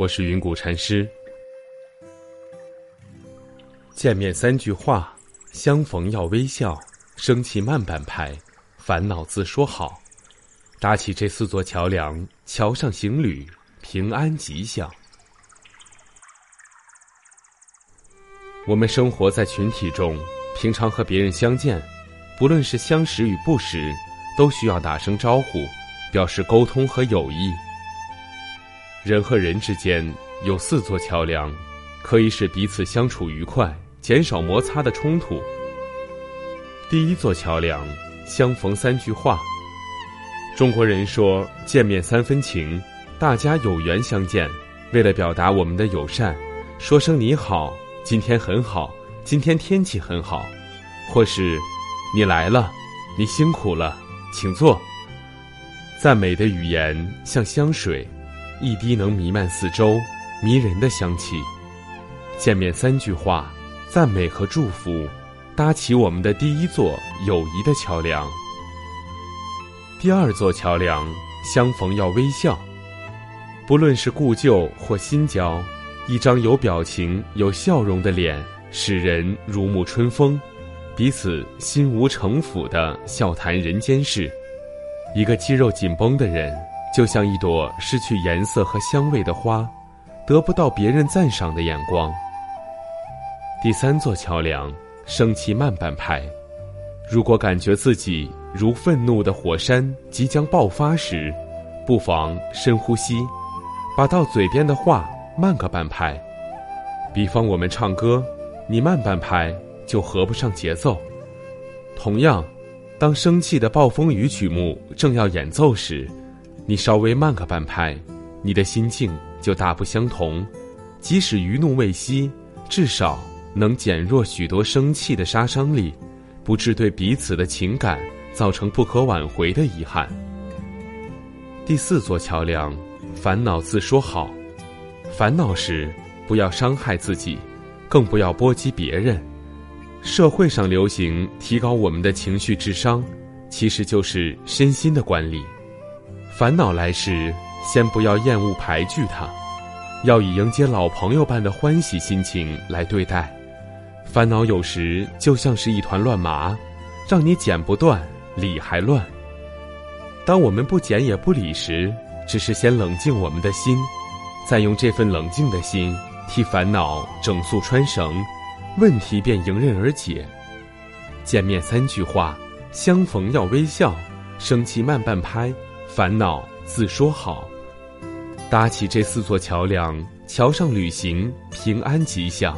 我是云谷禅师。见面三句话，相逢要微笑，生气慢半拍，烦恼自说好。搭起这四座桥梁，桥上行旅，平安吉祥。我们生活在群体中，平常和别人相见，不论是相识与不识，都需要打声招呼，表示沟通和友谊。人和人之间有四座桥梁，可以使彼此相处愉快，减少摩擦的冲突。第一座桥梁，相逢三句话。中国人说见面三分情，大家有缘相见，为了表达我们的友善，说声你好，今天很好，今天天气很好，或是你来了，你辛苦了，请坐。赞美的语言像香水。一滴能弥漫四周，迷人的香气。见面三句话，赞美和祝福，搭起我们的第一座友谊的桥梁。第二座桥梁，相逢要微笑。不论是故旧或新交，一张有表情、有笑容的脸，使人如沐春风，彼此心无城府的笑谈人间事。一个肌肉紧绷的人。就像一朵失去颜色和香味的花，得不到别人赞赏的眼光。第三座桥梁，生气慢半拍。如果感觉自己如愤怒的火山即将爆发时，不妨深呼吸，把到嘴边的话慢个半拍。比方我们唱歌，你慢半拍就合不上节奏。同样，当生气的暴风雨曲目正要演奏时。你稍微慢个半拍，你的心境就大不相同。即使余怒未息，至少能减弱许多生气的杀伤力，不致对彼此的情感造成不可挽回的遗憾。第四座桥梁，烦恼自说好。烦恼时不要伤害自己，更不要波及别人。社会上流行提高我们的情绪智商，其实就是身心的管理。烦恼来时，先不要厌恶排拒它，要以迎接老朋友般的欢喜心情来对待。烦恼有时就像是一团乱麻，让你剪不断，理还乱。当我们不剪也不理时，只是先冷静我们的心，再用这份冷静的心替烦恼整肃穿绳，问题便迎刃而解。见面三句话，相逢要微笑，生气慢半拍。烦恼自说好，搭起这四座桥梁，桥上旅行平安吉祥。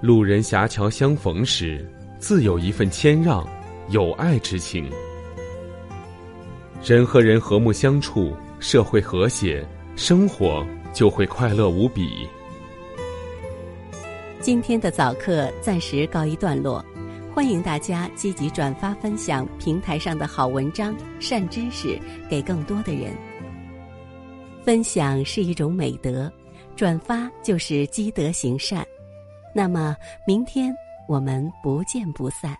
路人狭桥相逢时，自有一份谦让、友爱之情。人和人和睦相处，社会和谐，生活就会快乐无比。今天的早课暂时告一段落。欢迎大家积极转发分享平台上的好文章、善知识给更多的人。分享是一种美德，转发就是积德行善。那么，明天我们不见不散。